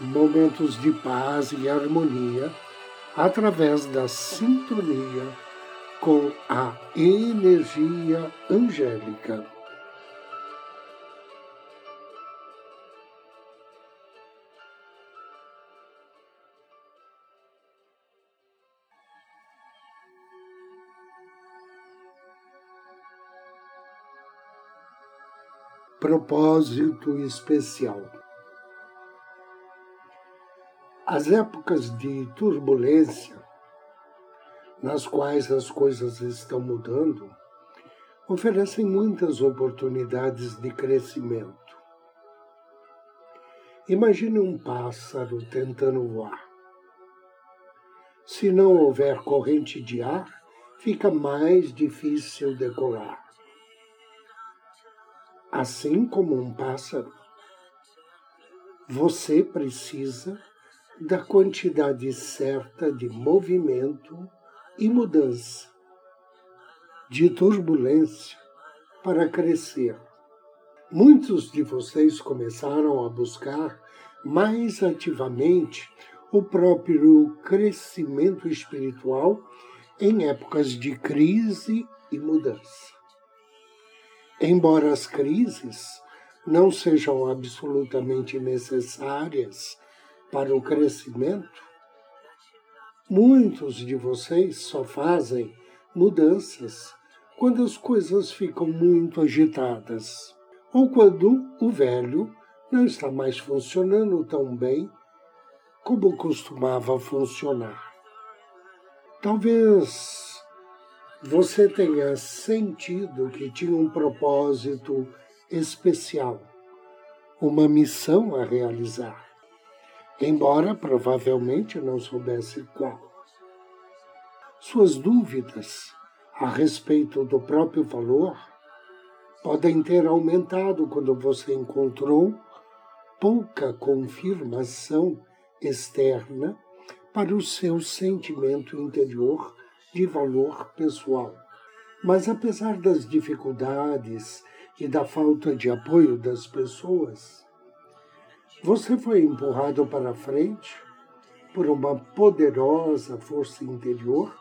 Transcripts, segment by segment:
momentos de paz e harmonia através da sintonia com a energia angélica. Propósito especial. As épocas de turbulência, nas quais as coisas estão mudando, oferecem muitas oportunidades de crescimento. Imagine um pássaro tentando voar. Se não houver corrente de ar, fica mais difícil decolar. Assim como um pássaro, você precisa da quantidade certa de movimento e mudança, de turbulência para crescer. Muitos de vocês começaram a buscar mais ativamente o próprio crescimento espiritual em épocas de crise e mudança. Embora as crises não sejam absolutamente necessárias para o crescimento, muitos de vocês só fazem mudanças quando as coisas ficam muito agitadas ou quando o velho não está mais funcionando tão bem como costumava funcionar. Talvez você tenha sentido que tinha um propósito especial, uma missão a realizar embora provavelmente não soubesse qual. Suas dúvidas a respeito do próprio valor podem ter aumentado quando você encontrou pouca confirmação externa para o seu sentimento interior de valor pessoal. Mas apesar das dificuldades e da falta de apoio das pessoas, você foi empurrado para frente por uma poderosa força interior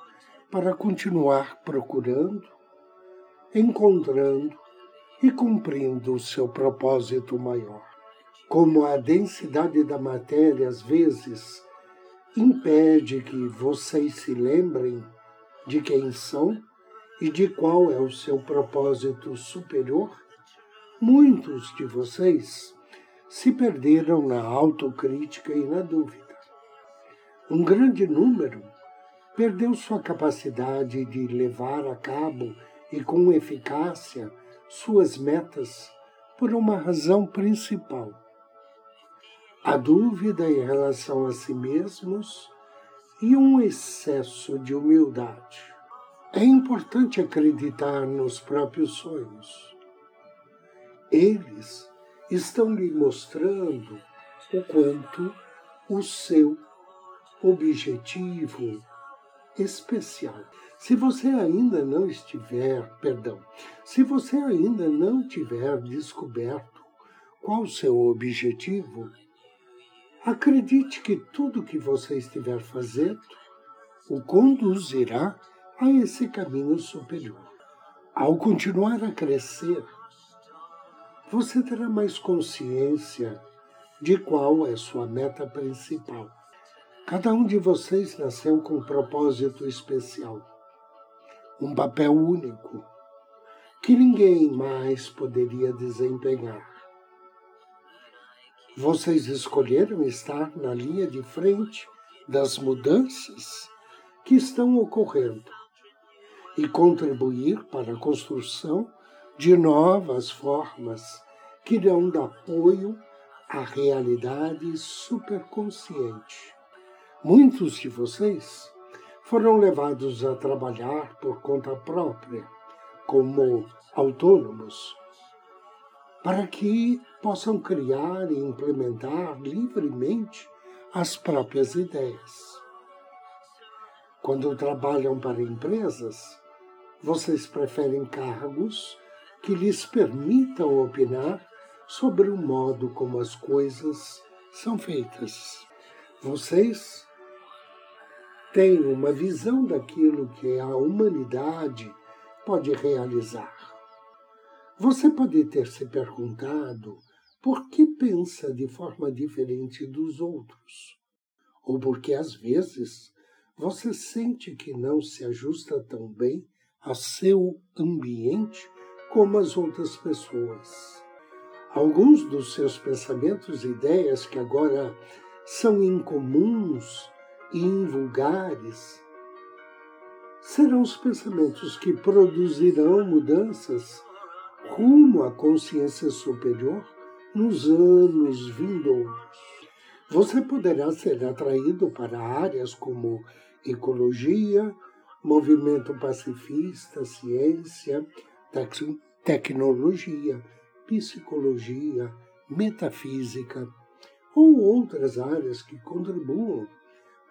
para continuar procurando, encontrando e cumprindo o seu propósito maior. Como a densidade da matéria às vezes impede que vocês se lembrem de quem são e de qual é o seu propósito superior, muitos de vocês se perderam na autocrítica e na dúvida. Um grande número perdeu sua capacidade de levar a cabo e com eficácia suas metas por uma razão principal. A dúvida em relação a si mesmos e um excesso de humildade. É importante acreditar nos próprios sonhos. Eles estão lhe mostrando o quanto o seu objetivo especial. Se você ainda não estiver, perdão, se você ainda não tiver descoberto qual o seu objetivo, acredite que tudo que você estiver fazendo o conduzirá a esse caminho superior. Ao continuar a crescer, você terá mais consciência de qual é sua meta principal. Cada um de vocês nasceu com um propósito especial, um papel único, que ninguém mais poderia desempenhar. Vocês escolheram estar na linha de frente das mudanças que estão ocorrendo e contribuir para a construção de novas formas que dar apoio à realidade superconsciente, Muitos de vocês foram levados a trabalhar por conta própria, como autônomos, para que possam criar e implementar livremente as próprias ideias. Quando trabalham para empresas, vocês preferem cargos que lhes permitam opinar sobre o modo como as coisas são feitas. Vocês têm uma visão daquilo que a humanidade pode realizar. Você pode ter se perguntado por que pensa de forma diferente dos outros, ou porque às vezes você sente que não se ajusta tão bem a seu ambiente como as outras pessoas. Alguns dos seus pensamentos e ideias que agora são incomuns e invulgares serão os pensamentos que produzirão mudanças rumo à consciência superior nos anos vindouros. Você poderá ser atraído para áreas como ecologia, movimento pacifista, ciência, tecnologia, psicologia, metafísica ou outras áreas que contribuam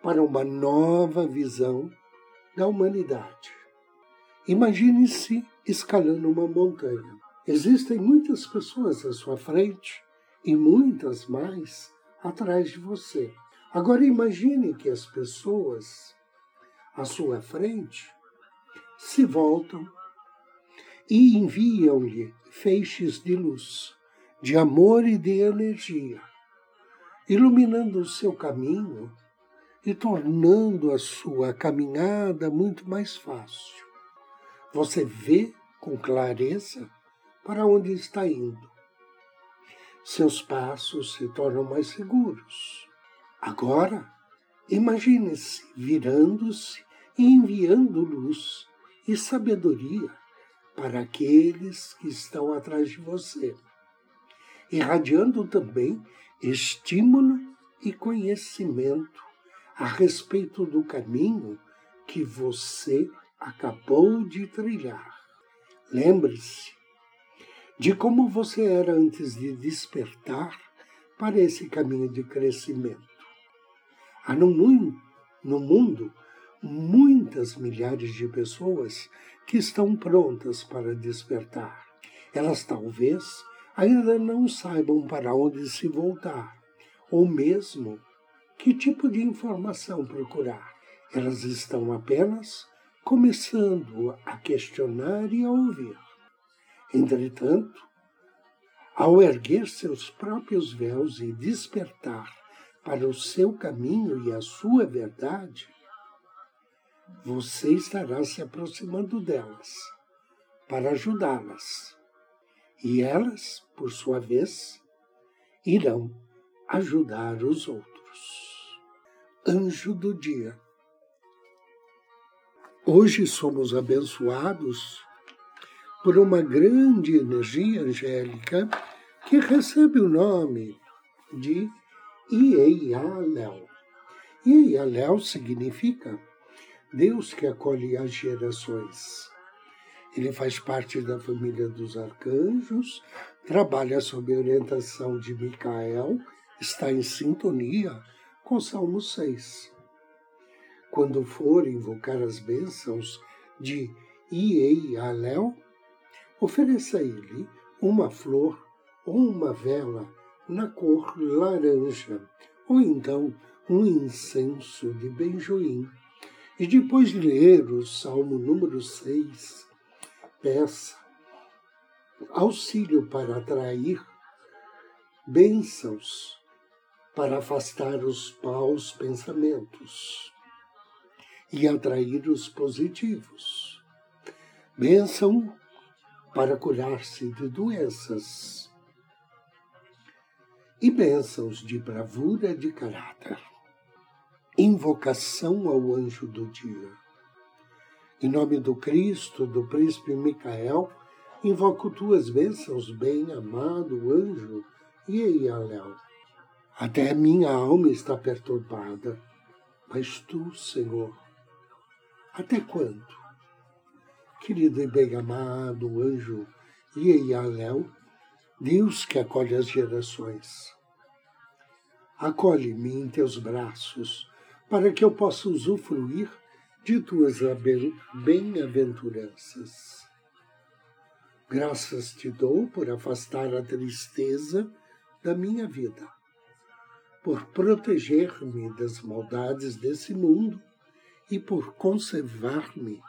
para uma nova visão da humanidade. Imagine-se escalando uma montanha. Existem muitas pessoas à sua frente e muitas mais atrás de você. Agora imagine que as pessoas à sua frente se voltam e enviam-lhe feixes de luz, de amor e de energia, iluminando o seu caminho e tornando a sua caminhada muito mais fácil. Você vê com clareza para onde está indo. Seus passos se tornam mais seguros. Agora, imagine-se virando-se e enviando luz e sabedoria para aqueles que estão atrás de você, irradiando também estímulo e conhecimento a respeito do caminho que você acabou de trilhar. Lembre-se de como você era antes de despertar para esse caminho de crescimento. Há no mundo, no mundo muitas milhares de pessoas que estão prontas para despertar. Elas talvez ainda não saibam para onde se voltar, ou mesmo que tipo de informação procurar. Elas estão apenas começando a questionar e a ouvir. Entretanto, ao erguer seus próprios véus e despertar para o seu caminho e a sua verdade, você estará se aproximando delas para ajudá-las. E elas, por sua vez, irão ajudar os outros. Anjo do dia. Hoje somos abençoados por uma grande energia angélica que recebe o nome de Ieialel. Ieialel significa Deus que acolhe as gerações. Ele faz parte da família dos arcanjos, trabalha sob a orientação de Micael, está em sintonia com Salmo 6. Quando for invocar as bênçãos de Iei Alel, ofereça a ele uma flor ou uma vela na cor laranja, ou então um incenso de benjoim e depois de ler o Salmo número 6, peça auxílio para atrair bênçãos, para afastar os maus pensamentos e atrair os positivos. Bênção para curar-se de doenças e bênçãos de bravura de caráter. Invocação ao anjo do dia. Em nome do Cristo, do príncipe Micael, invoco tuas bênçãos, bem-amado anjo Ieialéu. Até minha alma está perturbada. Mas tu, Senhor, até quando? Querido e bem amado anjo Ieialéu, Deus que acolhe as gerações, acolhe-me em teus braços para que eu possa usufruir de tuas bem-aventuranças. Graças te dou por afastar a tristeza da minha vida, por proteger-me das maldades desse mundo e por conservar-me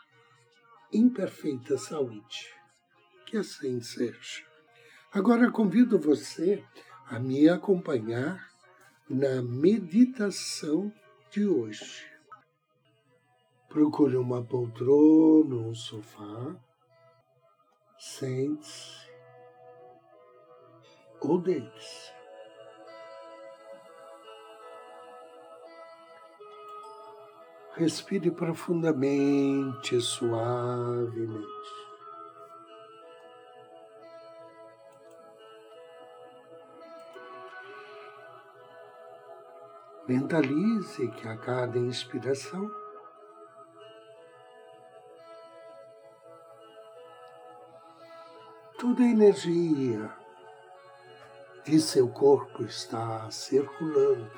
em perfeita saúde. Que assim seja. Agora convido você a me acompanhar na meditação de hoje. Procure uma poltrona, um sofá Sente-se ou deite-se. Respire profundamente, suavemente. Mentalize que a cada inspiração toda a energia de seu corpo está circulando.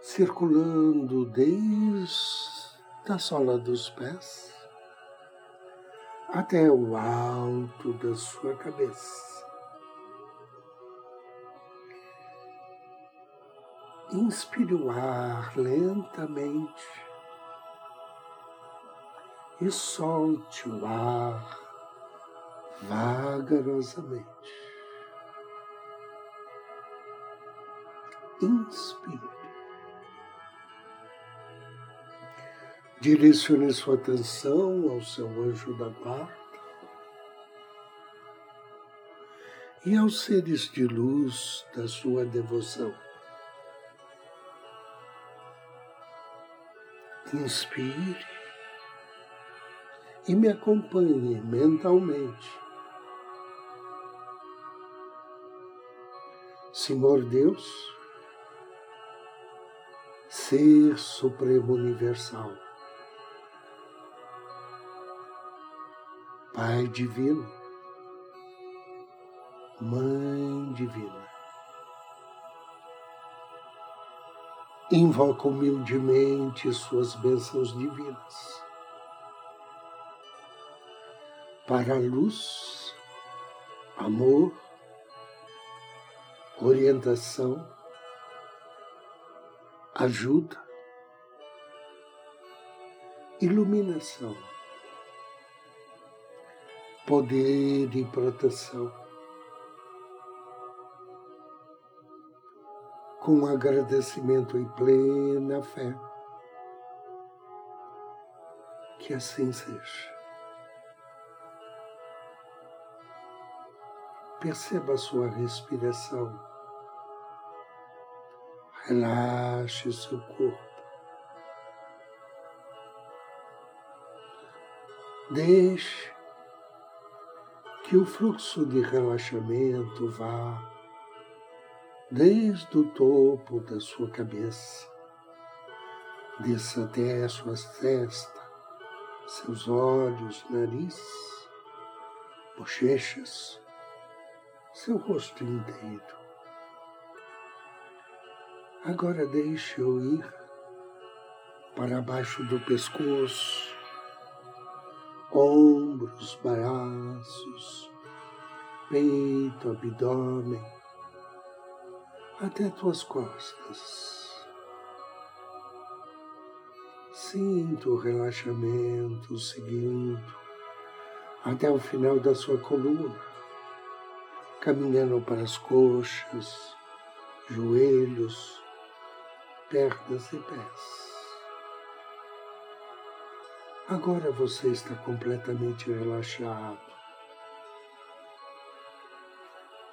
Circulando desde a sola dos pés até o alto da sua cabeça. Inspire o ar lentamente e solte o ar vagarosamente. Inspire. Direcione sua atenção ao seu anjo da guarda e aos seres de luz da sua devoção. Inspire e me acompanhe mentalmente. Senhor Deus, Ser Supremo Universal, Pai Divino, Mãe Divina, invoco humildemente Suas bênçãos divinas para a luz, amor, orientação, ajuda, iluminação, poder e proteção. Com agradecimento e plena fé, que assim seja. Perceba a sua respiração. Relaxe seu corpo. Deixe que o fluxo de relaxamento vá desde o topo da sua cabeça, desça até a sua testa, seus olhos, nariz, bochechas, seu rosto inteiro. Agora deixe-o ir para baixo do pescoço, ombros, braços, peito, abdômen, até tuas costas. Sinta o relaxamento seguindo até o final da sua coluna caminhando para as coxas, joelhos, pernas e pés. Agora você está completamente relaxado.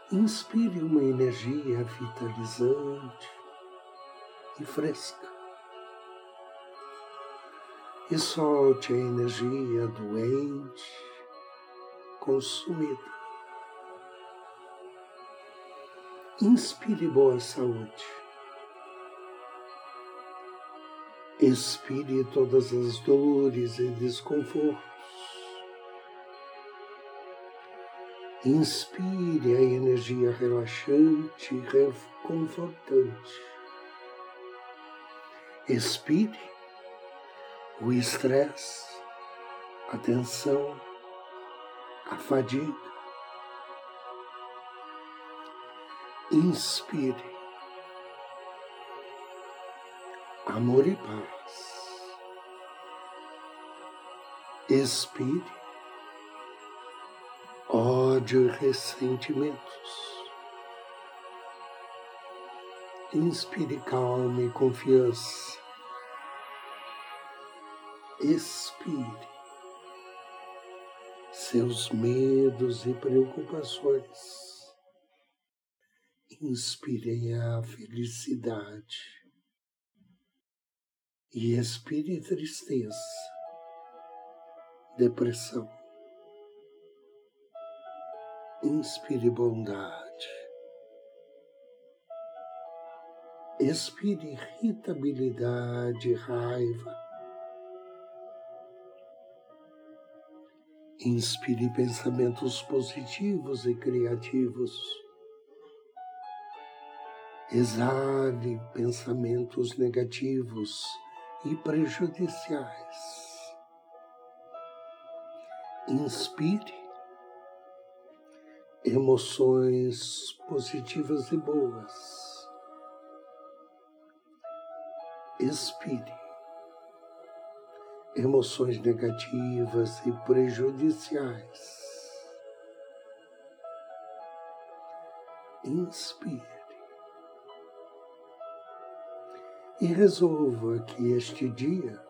Inspire uma energia vitalizante e fresca. E solte a energia doente, consumida. Inspire boa saúde. Expire todas as dores e desconfortos. Inspire a energia relaxante e reconfortante. Expire o estresse, a tensão, a fadiga. Inspire amor e paz. Expire ódio e ressentimentos. Inspire calma e confiança. Expire seus medos e preocupações. Inspire a felicidade e expire tristeza, depressão. Inspire bondade. Expire irritabilidade, raiva. Inspire pensamentos positivos e criativos. Exale pensamentos negativos e prejudiciais. Inspire emoções positivas e boas. Expire emoções negativas e prejudiciais. Inspire e resolva que este dia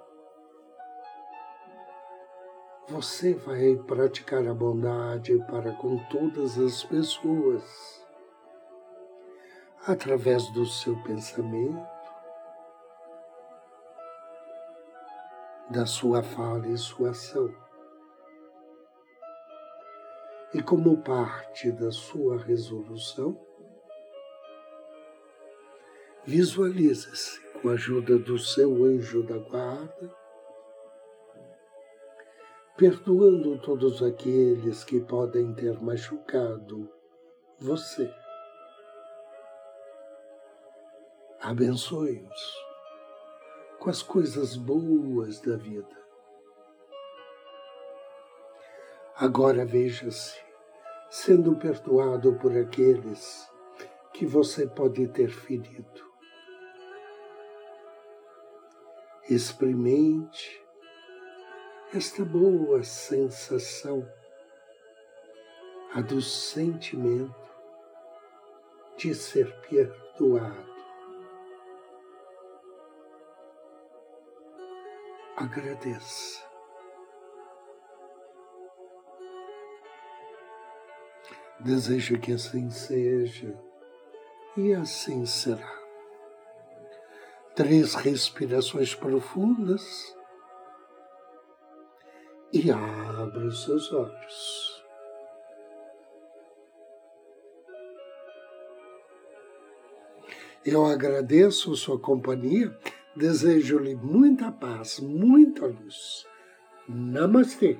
você vai praticar a bondade para com todas as pessoas através do seu pensamento, da sua fala e sua ação. E como parte da sua resolução, visualize-se com a ajuda do seu anjo da guarda, perdoando todos aqueles que podem ter machucado você. Abençoe-os com as coisas boas da vida. Agora veja-se sendo perdoado por aqueles que você pode ter ferido. Experimente esta boa sensação, a do sentimento de ser perdoado. Agradeça. Deseja que assim seja e assim será três respirações profundas e abra os seus olhos. Eu agradeço sua companhia, desejo-lhe muita paz, muita luz. Namastê.